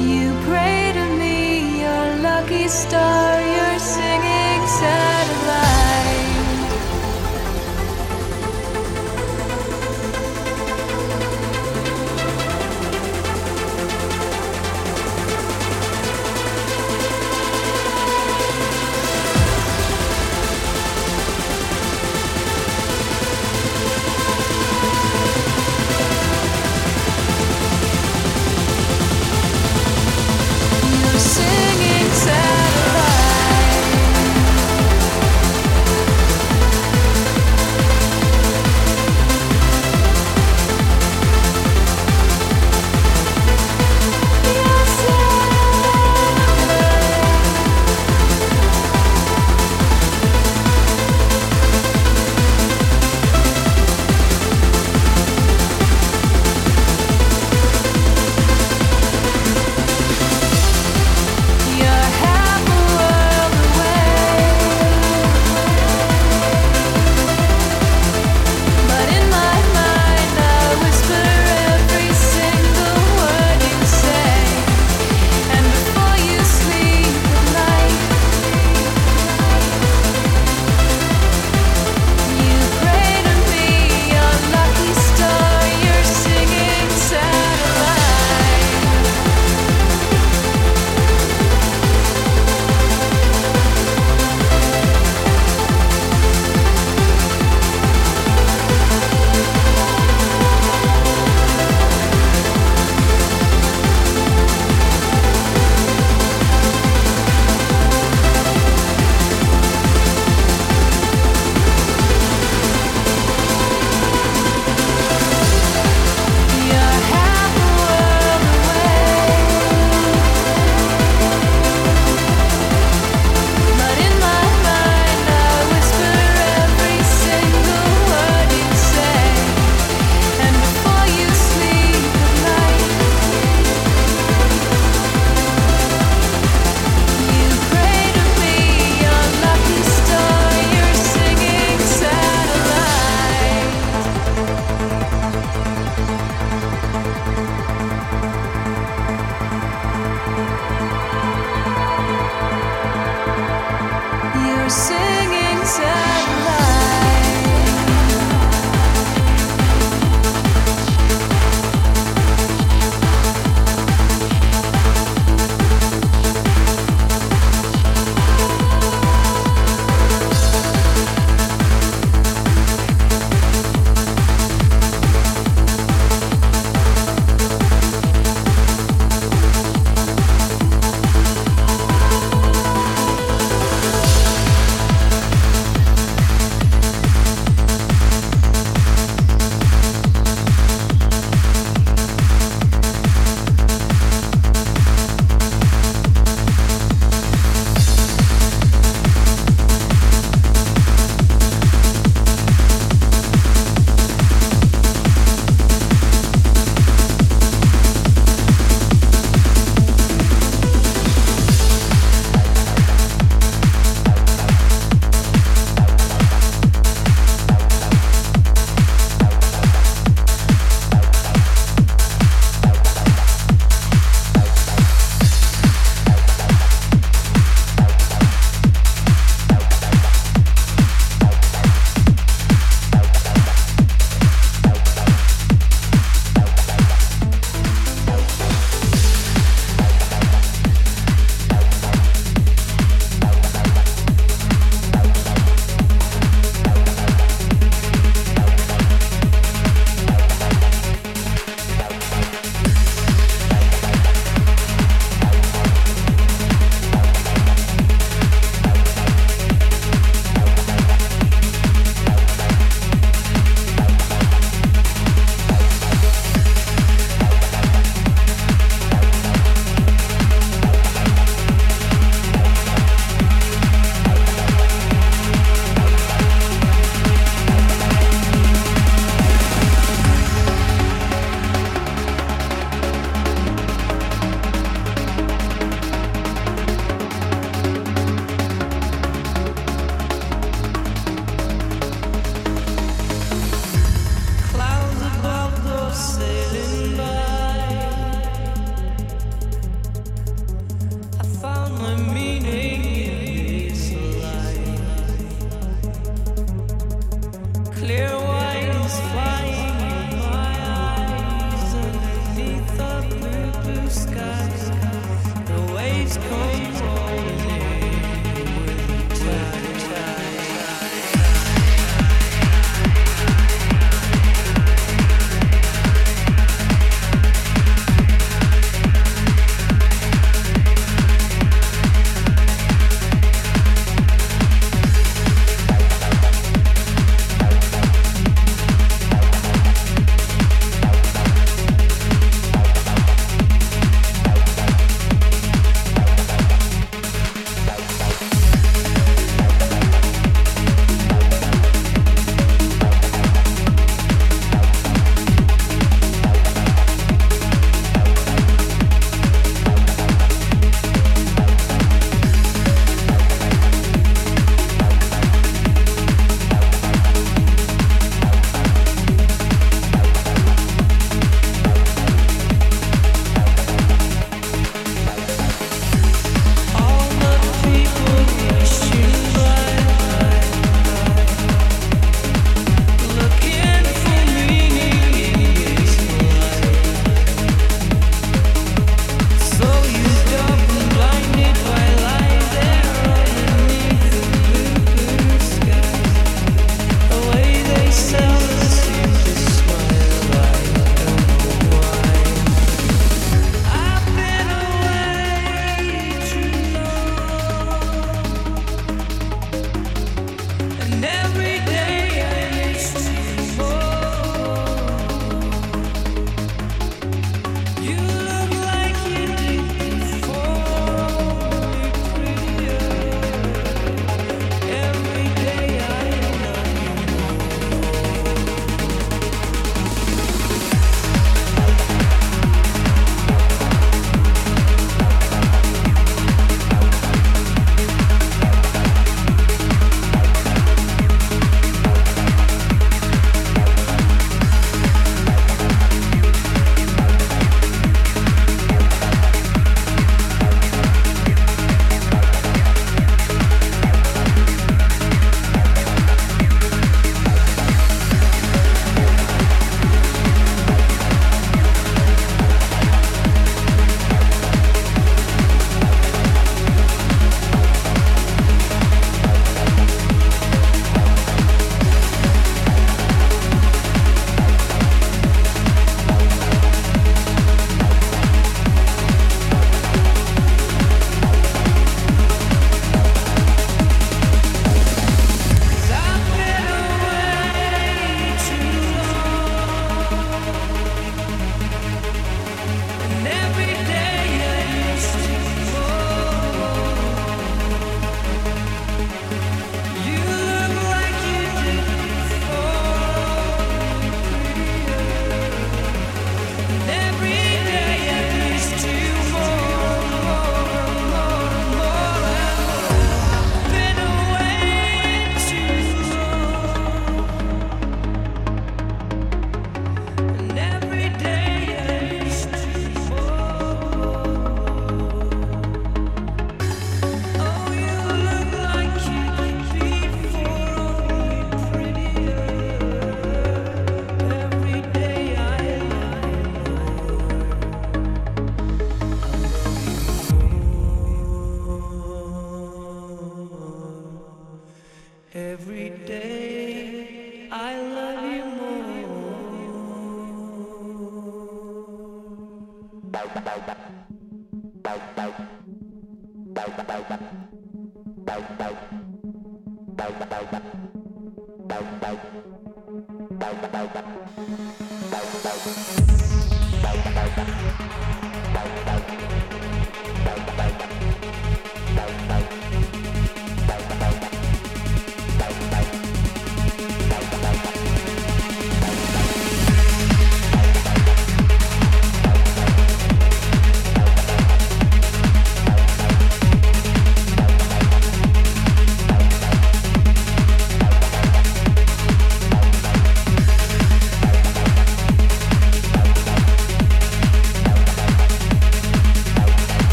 you pray to me, your lucky star, your singing sad.